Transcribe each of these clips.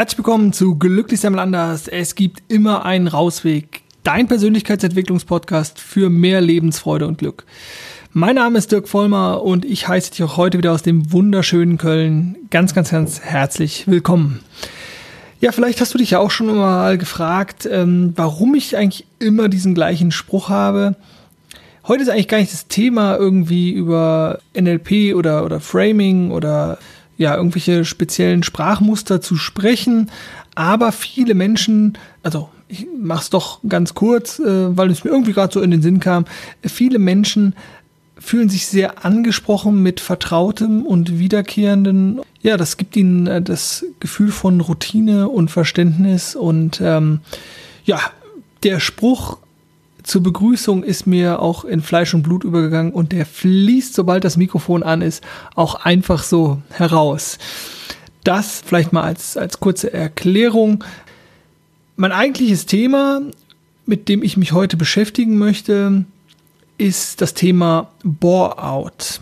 Herzlich willkommen zu Glücklich sein anders. Es gibt immer einen Rausweg. Dein Persönlichkeitsentwicklungspodcast für mehr Lebensfreude und Glück. Mein Name ist Dirk Vollmer und ich heiße dich auch heute wieder aus dem wunderschönen Köln ganz, ganz, ganz herzlich willkommen. Ja, vielleicht hast du dich ja auch schon mal gefragt, ähm, warum ich eigentlich immer diesen gleichen Spruch habe. Heute ist eigentlich gar nicht das Thema irgendwie über NLP oder, oder Framing oder ja, irgendwelche speziellen Sprachmuster zu sprechen. Aber viele Menschen, also ich mach's doch ganz kurz, äh, weil es mir irgendwie gerade so in den Sinn kam, viele Menschen fühlen sich sehr angesprochen mit vertrautem und wiederkehrenden. Ja, das gibt ihnen äh, das Gefühl von Routine und Verständnis und ähm, ja, der Spruch zur Begrüßung ist mir auch in Fleisch und Blut übergegangen und der fließt, sobald das Mikrofon an ist, auch einfach so heraus. Das vielleicht mal als, als kurze Erklärung. Mein eigentliches Thema, mit dem ich mich heute beschäftigen möchte, ist das Thema Bore-out.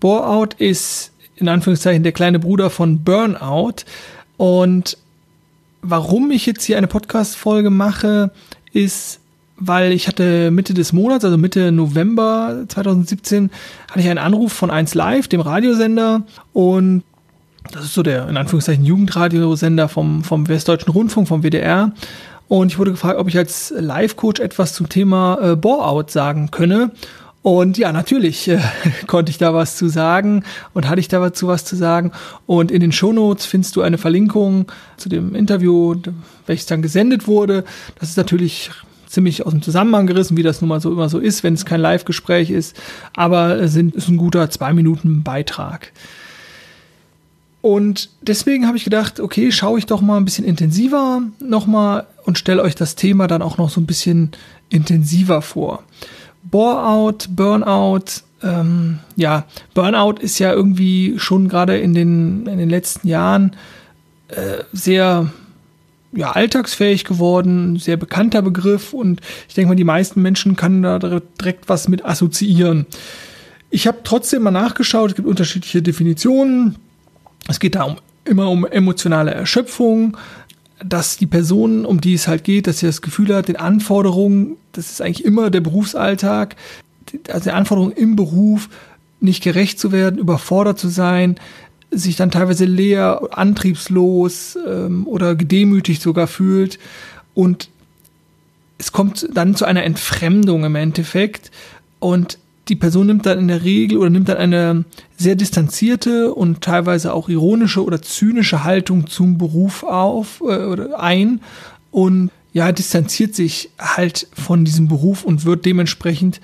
Bore-out ist in Anführungszeichen der kleine Bruder von Burnout. Und warum ich jetzt hier eine Podcast-Folge mache, ist, weil ich hatte Mitte des Monats, also Mitte November 2017, hatte ich einen Anruf von 1 Live, dem Radiosender und das ist so der in Anführungszeichen Jugendradiosender vom, vom Westdeutschen Rundfunk, vom WDR. Und ich wurde gefragt, ob ich als Live-Coach etwas zum Thema äh, Bore-out sagen könne. Und ja, natürlich äh, konnte ich da was zu sagen und hatte ich da dazu was zu sagen. Und in den Shownotes findest du eine Verlinkung zu dem Interview, welches dann gesendet wurde. Das ist natürlich ziemlich aus dem Zusammenhang gerissen, wie das nun mal so immer so ist, wenn es kein Live-Gespräch ist. Aber es ist ein guter zwei Minuten Beitrag. Und deswegen habe ich gedacht, okay, schaue ich doch mal ein bisschen intensiver nochmal und stelle euch das Thema dann auch noch so ein bisschen intensiver vor. Bore-out, Burnout, ähm, ja, Burnout ist ja irgendwie schon gerade in den, in den letzten Jahren äh, sehr ja, alltagsfähig geworden, sehr bekannter Begriff und ich denke mal, die meisten Menschen können da direkt was mit assoziieren. Ich habe trotzdem mal nachgeschaut, es gibt unterschiedliche Definitionen. Es geht da um, immer um emotionale Erschöpfung, dass die Person, um die es halt geht, dass sie das Gefühl hat, den Anforderungen, das ist eigentlich immer der Berufsalltag, also der Anforderungen im Beruf nicht gerecht zu werden, überfordert zu sein, sich dann teilweise leer, antriebslos ähm, oder gedemütigt sogar fühlt. Und es kommt dann zu einer Entfremdung im Endeffekt. Und die Person nimmt dann in der Regel oder nimmt dann eine sehr distanzierte und teilweise auch ironische oder zynische Haltung zum Beruf auf äh, oder ein und ja, distanziert sich halt von diesem Beruf und wird dementsprechend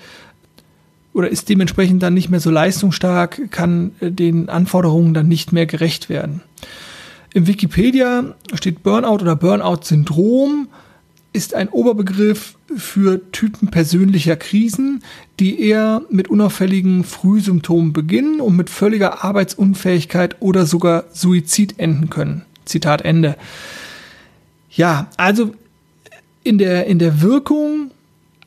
oder ist dementsprechend dann nicht mehr so leistungsstark, kann äh, den Anforderungen dann nicht mehr gerecht werden. Im Wikipedia steht Burnout oder Burnout-Syndrom ist ein Oberbegriff für Typen persönlicher Krisen, die eher mit unauffälligen Frühsymptomen beginnen und mit völliger Arbeitsunfähigkeit oder sogar Suizid enden können. Zitat Ende. Ja, also in der, in der Wirkung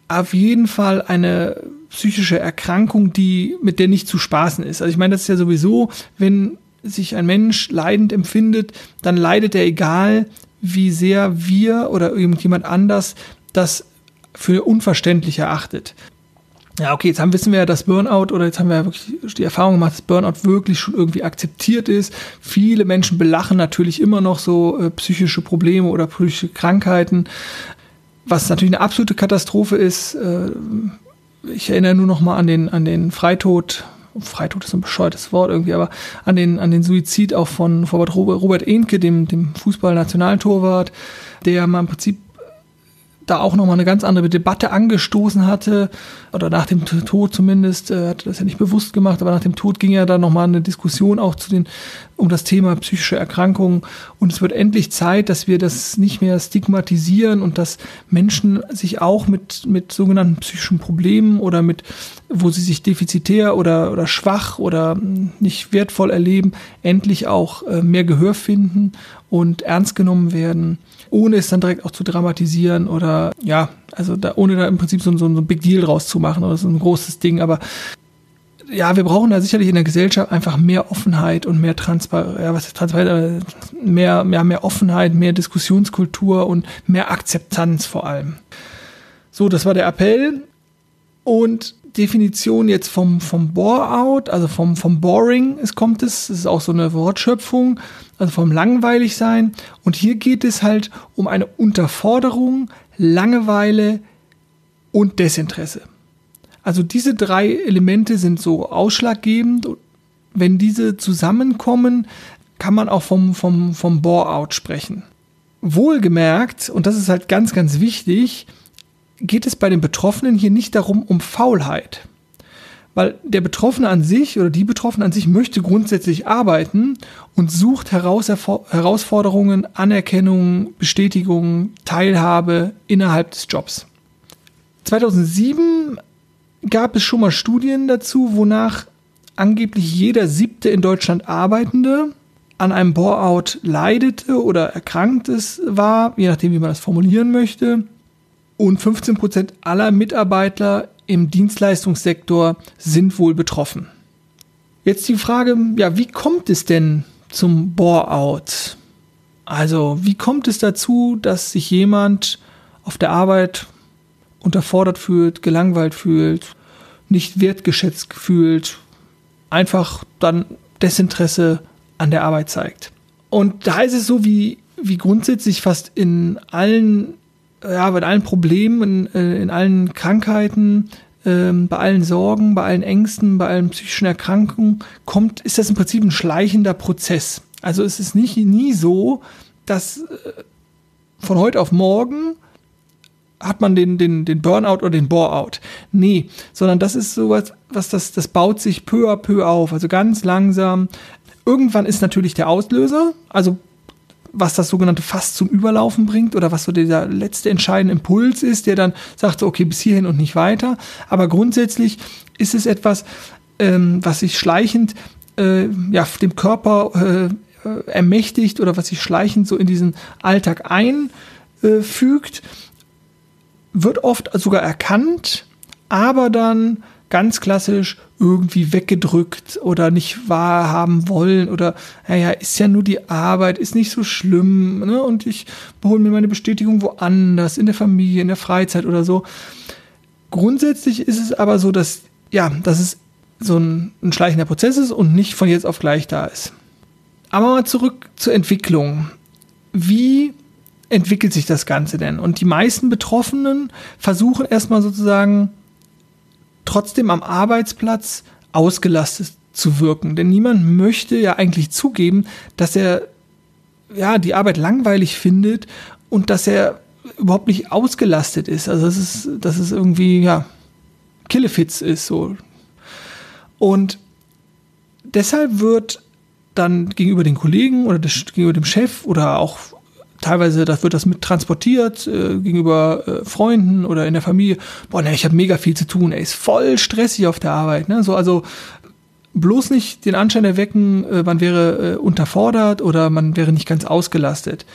auf jeden Fall eine psychische Erkrankung, die, mit der nicht zu spaßen ist. Also ich meine, das ist ja sowieso, wenn sich ein Mensch leidend empfindet, dann leidet er egal, wie sehr wir oder irgendjemand anders das für unverständlich erachtet. Ja, okay, jetzt haben, wissen wir ja, dass Burnout oder jetzt haben wir ja wirklich die Erfahrung gemacht, dass Burnout wirklich schon irgendwie akzeptiert ist. Viele Menschen belachen natürlich immer noch so äh, psychische Probleme oder psychische Krankheiten, was natürlich eine absolute Katastrophe ist. Äh, ich erinnere nur noch mal an den, an den Freitod, Freitod ist ein bescheuertes Wort irgendwie, aber an den, an den Suizid auch von Robert, Robert Ehnke, dem, dem Fußballnationaltorwart, der mal im Prinzip da auch nochmal eine ganz andere Debatte angestoßen hatte, oder nach dem Tod zumindest, äh, hat das ja nicht bewusst gemacht, aber nach dem Tod ging ja dann nochmal eine Diskussion auch zu den, um das Thema psychische Erkrankungen. Und es wird endlich Zeit, dass wir das nicht mehr stigmatisieren und dass Menschen sich auch mit, mit sogenannten psychischen Problemen oder mit, wo sie sich defizitär oder, oder schwach oder nicht wertvoll erleben, endlich auch äh, mehr Gehör finden und ernst genommen werden ohne es dann direkt auch zu dramatisieren oder ja, also da, ohne da im Prinzip so, so, so ein Big Deal draus zu machen oder so ein großes Ding, aber ja, wir brauchen da sicherlich in der Gesellschaft einfach mehr Offenheit und mehr Transparenz, ja, was ist Transparenz, mehr, mehr, mehr Offenheit, mehr Diskussionskultur und mehr Akzeptanz vor allem. So, das war der Appell. Und Definition jetzt vom, vom Bore-out, also vom, vom Boring, es kommt es, das ist auch so eine Wortschöpfung, also vom langweilig sein. Und hier geht es halt um eine Unterforderung, Langeweile und Desinteresse. Also diese drei Elemente sind so ausschlaggebend. Wenn diese zusammenkommen, kann man auch vom, vom, vom Bore-out sprechen. Wohlgemerkt, und das ist halt ganz, ganz wichtig, geht es bei den Betroffenen hier nicht darum, um Faulheit. Weil der Betroffene an sich oder die Betroffene an sich möchte grundsätzlich arbeiten und sucht Heraus Herausforderungen, Anerkennung, Bestätigung, Teilhabe innerhalb des Jobs. 2007 gab es schon mal Studien dazu, wonach angeblich jeder siebte in Deutschland Arbeitende an einem Bore-out leidete oder erkrankt war, je nachdem, wie man das formulieren möchte. Und 15 Prozent aller Mitarbeiter im Dienstleistungssektor sind wohl betroffen. Jetzt die Frage, ja, wie kommt es denn zum Bore-out? Also, wie kommt es dazu, dass sich jemand auf der Arbeit unterfordert fühlt, gelangweilt fühlt, nicht wertgeschätzt fühlt, einfach dann Desinteresse an der Arbeit zeigt. Und da ist es so wie, wie grundsätzlich fast in allen, ja, bei allen Problemen, in, äh, in allen Krankheiten, ähm, bei allen Sorgen, bei allen Ängsten, bei allen psychischen Erkrankungen kommt, ist das im Prinzip ein schleichender Prozess. Also es ist nicht nie so, dass äh, von heute auf morgen hat man den, den, den Burnout oder den Boreout. Nee, sondern das ist sowas, was das, das baut sich peu à peu auf, also ganz langsam. Irgendwann ist natürlich der Auslöser, also was das sogenannte Fass zum Überlaufen bringt oder was so dieser letzte entscheidende Impuls ist, der dann sagt, so, okay, bis hierhin und nicht weiter. Aber grundsätzlich ist es etwas, ähm, was sich schleichend äh, ja, dem Körper äh, ermächtigt oder was sich schleichend so in diesen Alltag einfügt. Äh, wird oft sogar erkannt, aber dann ganz klassisch irgendwie weggedrückt oder nicht wahrhaben wollen oder naja, ist ja nur die Arbeit, ist nicht so schlimm ne? und ich hole mir meine Bestätigung woanders, in der Familie, in der Freizeit oder so. Grundsätzlich ist es aber so, dass ja, dass es so ein, ein schleichender Prozess ist und nicht von jetzt auf gleich da ist. Aber mal zurück zur Entwicklung. Wie entwickelt sich das Ganze denn? Und die meisten Betroffenen versuchen erstmal sozusagen trotzdem am Arbeitsplatz ausgelastet zu wirken. Denn niemand möchte ja eigentlich zugeben, dass er ja die Arbeit langweilig findet und dass er überhaupt nicht ausgelastet ist. Also das ist, dass es irgendwie, ja, Killefits ist so. Und deshalb wird dann gegenüber den Kollegen oder des, gegenüber dem Chef oder auch teilweise das wird das mit transportiert äh, gegenüber äh, Freunden oder in der Familie. Boah, ne, ich habe mega viel zu tun, ey, ist voll stressig auf der Arbeit, ne? So also bloß nicht den Anschein erwecken, äh, man wäre äh, unterfordert oder man wäre nicht ganz ausgelastet.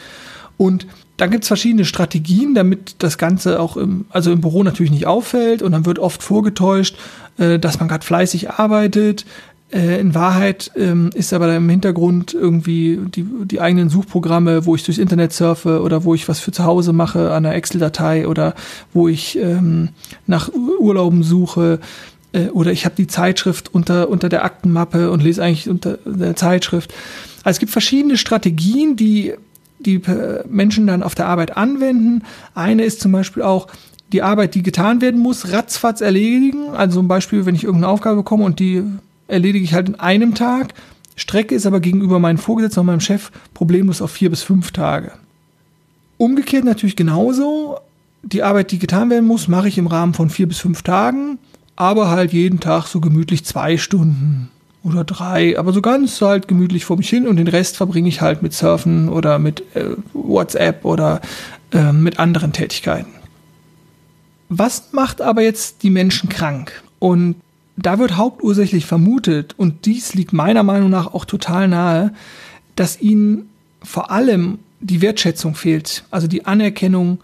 Und dann gibt's verschiedene Strategien, damit das Ganze auch im, also im Büro natürlich nicht auffällt und dann wird oft vorgetäuscht, äh, dass man gerade fleißig arbeitet, äh, in Wahrheit ähm, ist aber im Hintergrund irgendwie die, die eigenen Suchprogramme, wo ich durchs Internet surfe oder wo ich was für zu Hause mache an einer Excel-Datei oder wo ich ähm, nach Urlauben suche äh, oder ich habe die Zeitschrift unter, unter der Aktenmappe und lese eigentlich unter der Zeitschrift. Also es gibt verschiedene Strategien, die die Menschen dann auf der Arbeit anwenden. Eine ist zum Beispiel auch, die Arbeit, die getan werden muss, ratzfatz erledigen. Also zum Beispiel, wenn ich irgendeine Aufgabe bekomme und die erledige ich halt in einem Tag. Strecke ist aber gegenüber meinem Vorgesetzten und meinem Chef problemlos auf vier bis fünf Tage. Umgekehrt natürlich genauso. Die Arbeit, die getan werden muss, mache ich im Rahmen von vier bis fünf Tagen, aber halt jeden Tag so gemütlich zwei Stunden oder drei, aber so ganz halt gemütlich vor mich hin und den Rest verbringe ich halt mit Surfen oder mit äh, WhatsApp oder äh, mit anderen Tätigkeiten. Was macht aber jetzt die Menschen krank? Und da wird hauptursächlich vermutet, und dies liegt meiner Meinung nach auch total nahe, dass ihnen vor allem die Wertschätzung fehlt, also die Anerkennung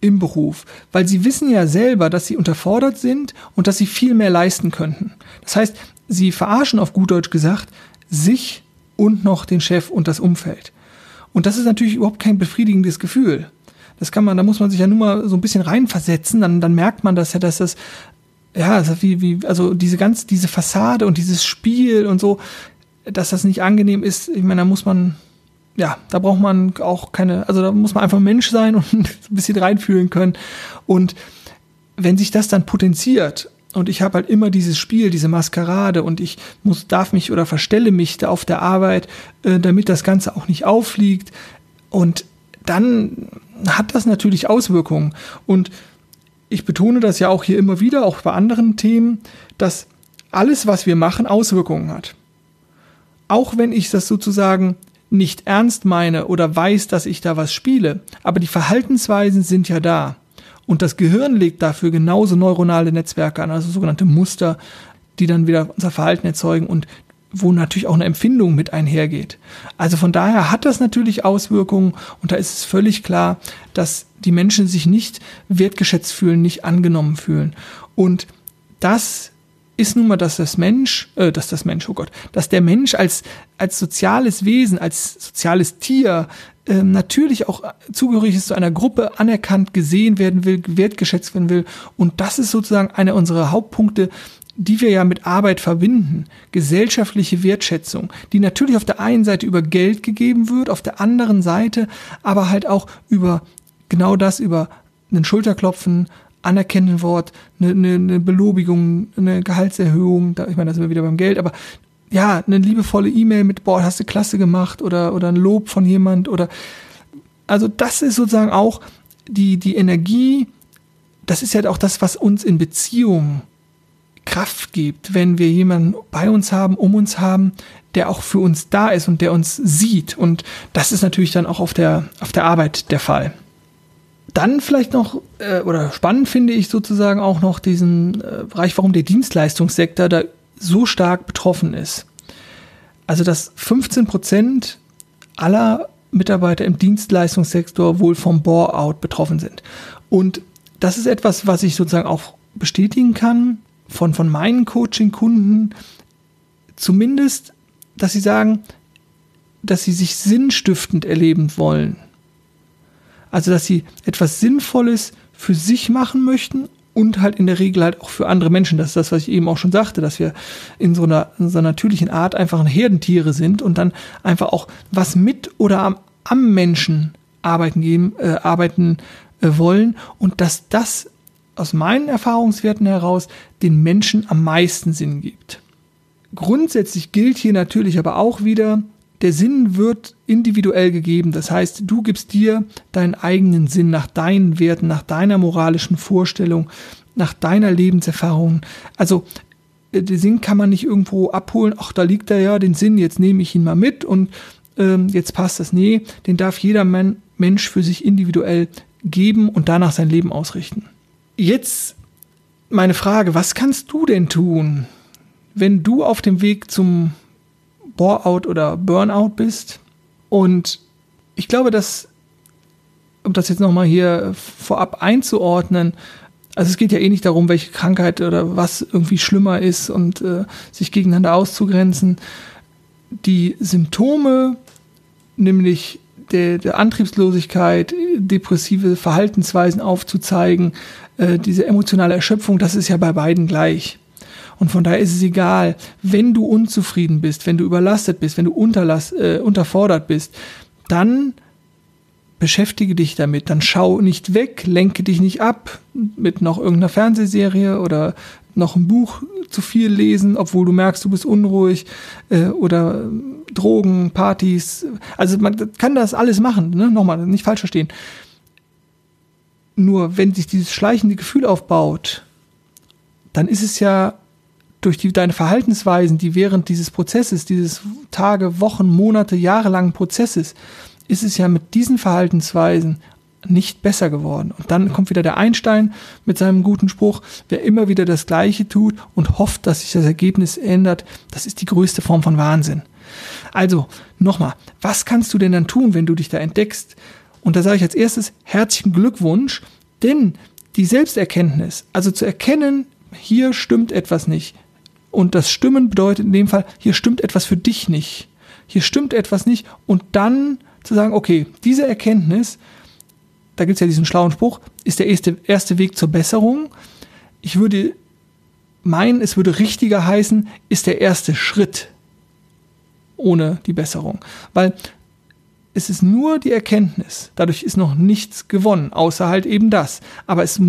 im Beruf, weil sie wissen ja selber, dass sie unterfordert sind und dass sie viel mehr leisten könnten. Das heißt, sie verarschen auf gut Deutsch gesagt sich und noch den Chef und das Umfeld. Und das ist natürlich überhaupt kein befriedigendes Gefühl. Das kann man, da muss man sich ja nur mal so ein bisschen reinversetzen, dann, dann merkt man das ja, dass das, ja, wie, wie, also diese ganz, diese Fassade und dieses Spiel und so, dass das nicht angenehm ist. Ich meine, da muss man, ja, da braucht man auch keine, also da muss man einfach Mensch sein und ein bisschen reinfühlen können. Und wenn sich das dann potenziert und ich habe halt immer dieses Spiel, diese Maskerade und ich muss, darf mich oder verstelle mich da auf der Arbeit, äh, damit das Ganze auch nicht auffliegt. Und dann hat das natürlich Auswirkungen. Und ich betone das ja auch hier immer wieder, auch bei anderen Themen, dass alles, was wir machen, Auswirkungen hat. Auch wenn ich das sozusagen nicht ernst meine oder weiß, dass ich da was spiele, aber die Verhaltensweisen sind ja da. Und das Gehirn legt dafür genauso neuronale Netzwerke an, also sogenannte Muster, die dann wieder unser Verhalten erzeugen und wo natürlich auch eine Empfindung mit einhergeht. Also von daher hat das natürlich Auswirkungen und da ist es völlig klar, dass die Menschen sich nicht wertgeschätzt fühlen, nicht angenommen fühlen. Und das ist nun mal, dass das Mensch, äh, dass das Mensch, oh Gott, dass der Mensch als, als soziales Wesen, als soziales Tier äh, natürlich auch zugehörig ist zu einer Gruppe, anerkannt, gesehen werden will, wertgeschätzt werden will. Und das ist sozusagen einer unserer Hauptpunkte, die wir ja mit Arbeit verbinden, gesellschaftliche Wertschätzung, die natürlich auf der einen Seite über Geld gegeben wird, auf der anderen Seite aber halt auch über genau das, über einen Schulterklopfen, anerkennenden Wort, eine, eine, eine Belobigung, eine Gehaltserhöhung, da, ich meine, da sind wir wieder beim Geld, aber ja, eine liebevolle E-Mail mit, boah, hast du klasse gemacht oder, oder ein Lob von jemand oder, also das ist sozusagen auch die, die Energie, das ist ja auch das, was uns in Beziehungen Kraft gibt, wenn wir jemanden bei uns haben, um uns haben, der auch für uns da ist und der uns sieht. Und das ist natürlich dann auch auf der, auf der Arbeit der Fall. Dann vielleicht noch, äh, oder spannend finde ich sozusagen auch noch diesen äh, Bereich, warum der Dienstleistungssektor da so stark betroffen ist. Also, dass 15 Prozent aller Mitarbeiter im Dienstleistungssektor wohl vom Bore-out betroffen sind. Und das ist etwas, was ich sozusagen auch bestätigen kann von, von meinen Coaching-Kunden. Zumindest, dass sie sagen, dass sie sich sinnstiftend erleben wollen. Also, dass sie etwas Sinnvolles für sich machen möchten und halt in der Regel halt auch für andere Menschen. Das ist das, was ich eben auch schon sagte, dass wir in so einer, in so einer natürlichen Art einfach Herdentiere sind und dann einfach auch was mit oder am, am Menschen arbeiten geben, äh, arbeiten äh, wollen und dass das aus meinen Erfahrungswerten heraus den Menschen am meisten Sinn gibt. Grundsätzlich gilt hier natürlich aber auch wieder, der Sinn wird individuell gegeben. Das heißt, du gibst dir deinen eigenen Sinn nach deinen Werten, nach deiner moralischen Vorstellung, nach deiner Lebenserfahrung. Also äh, den Sinn kann man nicht irgendwo abholen, ach, da liegt er ja, den Sinn, jetzt nehme ich ihn mal mit und ähm, jetzt passt das. Nee, den darf jeder Mensch für sich individuell geben und danach sein Leben ausrichten. Jetzt meine Frage, was kannst du denn tun, wenn du auf dem Weg zum Bore-out oder Burnout bist. Und ich glaube, dass, um das jetzt nochmal hier vorab einzuordnen, also es geht ja eh nicht darum, welche Krankheit oder was irgendwie schlimmer ist und äh, sich gegeneinander auszugrenzen. Die Symptome, nämlich der, der Antriebslosigkeit, depressive Verhaltensweisen aufzuzeigen, äh, diese emotionale Erschöpfung, das ist ja bei beiden gleich. Und von daher ist es egal, wenn du unzufrieden bist, wenn du überlastet bist, wenn du unterlass, äh, unterfordert bist, dann beschäftige dich damit, dann schau nicht weg, lenke dich nicht ab mit noch irgendeiner Fernsehserie oder noch ein Buch zu viel lesen, obwohl du merkst, du bist unruhig äh, oder Drogen, Partys. Also man kann das alles machen, ne? nochmal, nicht falsch verstehen. Nur wenn sich dieses schleichende Gefühl aufbaut, dann ist es ja durch die, deine Verhaltensweisen, die während dieses Prozesses, dieses Tage, Wochen, Monate, jahrelangen Prozesses, ist es ja mit diesen Verhaltensweisen nicht besser geworden. Und dann kommt wieder der Einstein mit seinem guten Spruch, wer immer wieder das Gleiche tut und hofft, dass sich das Ergebnis ändert, das ist die größte Form von Wahnsinn. Also, nochmal, was kannst du denn dann tun, wenn du dich da entdeckst? Und da sage ich als erstes herzlichen Glückwunsch, Denn die Selbsterkenntnis, also zu erkennen, hier stimmt etwas nicht. Und das Stimmen bedeutet in dem Fall, hier stimmt etwas für dich nicht. Hier stimmt etwas nicht. Und dann zu sagen, okay, diese Erkenntnis, da gibt es ja diesen schlauen Spruch, ist der erste, erste Weg zur Besserung. Ich würde meinen, es würde richtiger heißen, ist der erste Schritt ohne die Besserung. Weil es ist nur die Erkenntnis. Dadurch ist noch nichts gewonnen, außer halt eben das. Aber es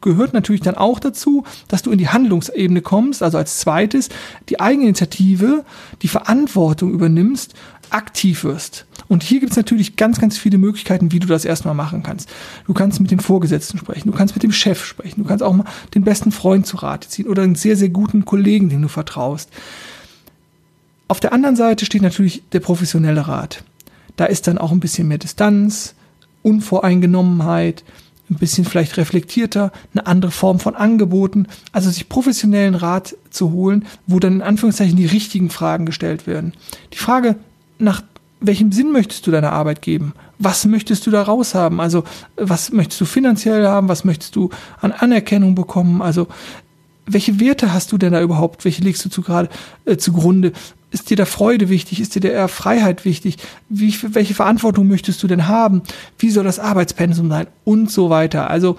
gehört natürlich dann auch dazu, dass du in die Handlungsebene kommst, also als zweites die Eigeninitiative, die Verantwortung übernimmst, aktiv wirst. Und hier gibt es natürlich ganz, ganz viele Möglichkeiten, wie du das erstmal machen kannst. Du kannst mit dem Vorgesetzten sprechen, du kannst mit dem Chef sprechen, du kannst auch mal den besten Freund zu Rate ziehen oder einen sehr, sehr guten Kollegen, dem du vertraust. Auf der anderen Seite steht natürlich der professionelle Rat. Da ist dann auch ein bisschen mehr Distanz, Unvoreingenommenheit, ein bisschen vielleicht reflektierter, eine andere Form von Angeboten, also sich professionellen Rat zu holen, wo dann in Anführungszeichen die richtigen Fragen gestellt werden. Die Frage nach welchem Sinn möchtest du deiner Arbeit geben? Was möchtest du da raushaben? Also, was möchtest du finanziell haben? Was möchtest du an Anerkennung bekommen? Also, welche Werte hast du denn da überhaupt? Welche legst du zu gerade äh, zugrunde? Ist dir da Freude wichtig? Ist dir der Freiheit wichtig? Wie, welche Verantwortung möchtest du denn haben? Wie soll das Arbeitspensum sein? Und so weiter. Also,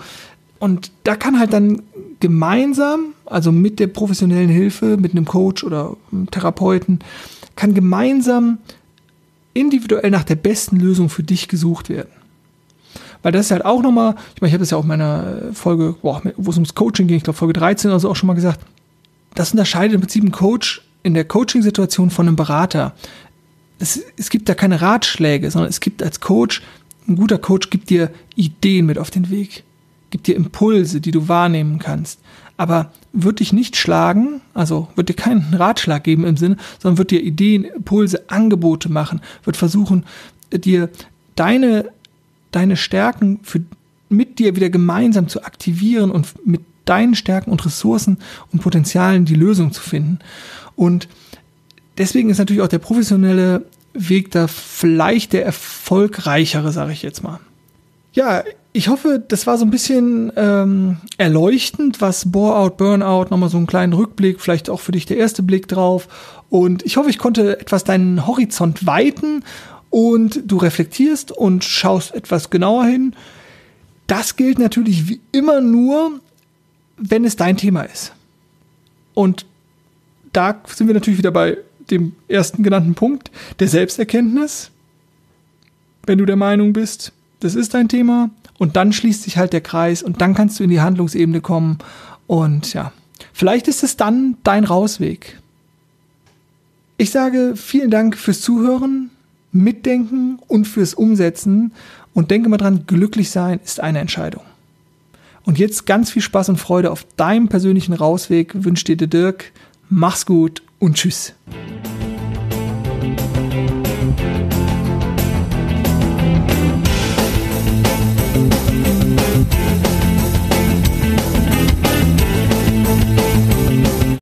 und da kann halt dann gemeinsam, also mit der professionellen Hilfe, mit einem Coach oder einem Therapeuten, kann gemeinsam individuell nach der besten Lösung für dich gesucht werden. Weil das ist halt auch nochmal, ich meine, ich habe das ja auch in meiner Folge, wo es ums Coaching ging, ich glaube Folge 13 oder so auch schon mal gesagt, das unterscheidet im Prinzip einen Coach in der Coaching-Situation von einem Berater. Es, es gibt da keine Ratschläge, sondern es gibt als Coach, ein guter Coach gibt dir Ideen mit auf den Weg, gibt dir Impulse, die du wahrnehmen kannst. Aber wird dich nicht schlagen, also wird dir keinen Ratschlag geben im Sinne, sondern wird dir Ideen, Impulse, Angebote machen, wird versuchen, dir deine, deine Stärken für, mit dir wieder gemeinsam zu aktivieren und mit deinen Stärken und Ressourcen und Potenzialen die Lösung zu finden. Und deswegen ist natürlich auch der professionelle Weg da vielleicht der erfolgreichere, sage ich jetzt mal. Ja, ich hoffe, das war so ein bisschen ähm, erleuchtend, was Bore-out, Burnout, nochmal so einen kleinen Rückblick, vielleicht auch für dich der erste Blick drauf. Und ich hoffe, ich konnte etwas deinen Horizont weiten und du reflektierst und schaust etwas genauer hin. Das gilt natürlich wie immer nur, wenn es dein Thema ist. Und da sind wir natürlich wieder bei dem ersten genannten Punkt, der Selbsterkenntnis. Wenn du der Meinung bist, das ist dein Thema und dann schließt sich halt der Kreis und dann kannst du in die Handlungsebene kommen und ja, vielleicht ist es dann dein Rausweg. Ich sage vielen Dank fürs Zuhören, Mitdenken und fürs Umsetzen und denke mal dran, glücklich sein ist eine Entscheidung. Und jetzt ganz viel Spaß und Freude auf deinem persönlichen Rausweg wünscht dir der Dirk. Mach's gut und tschüss.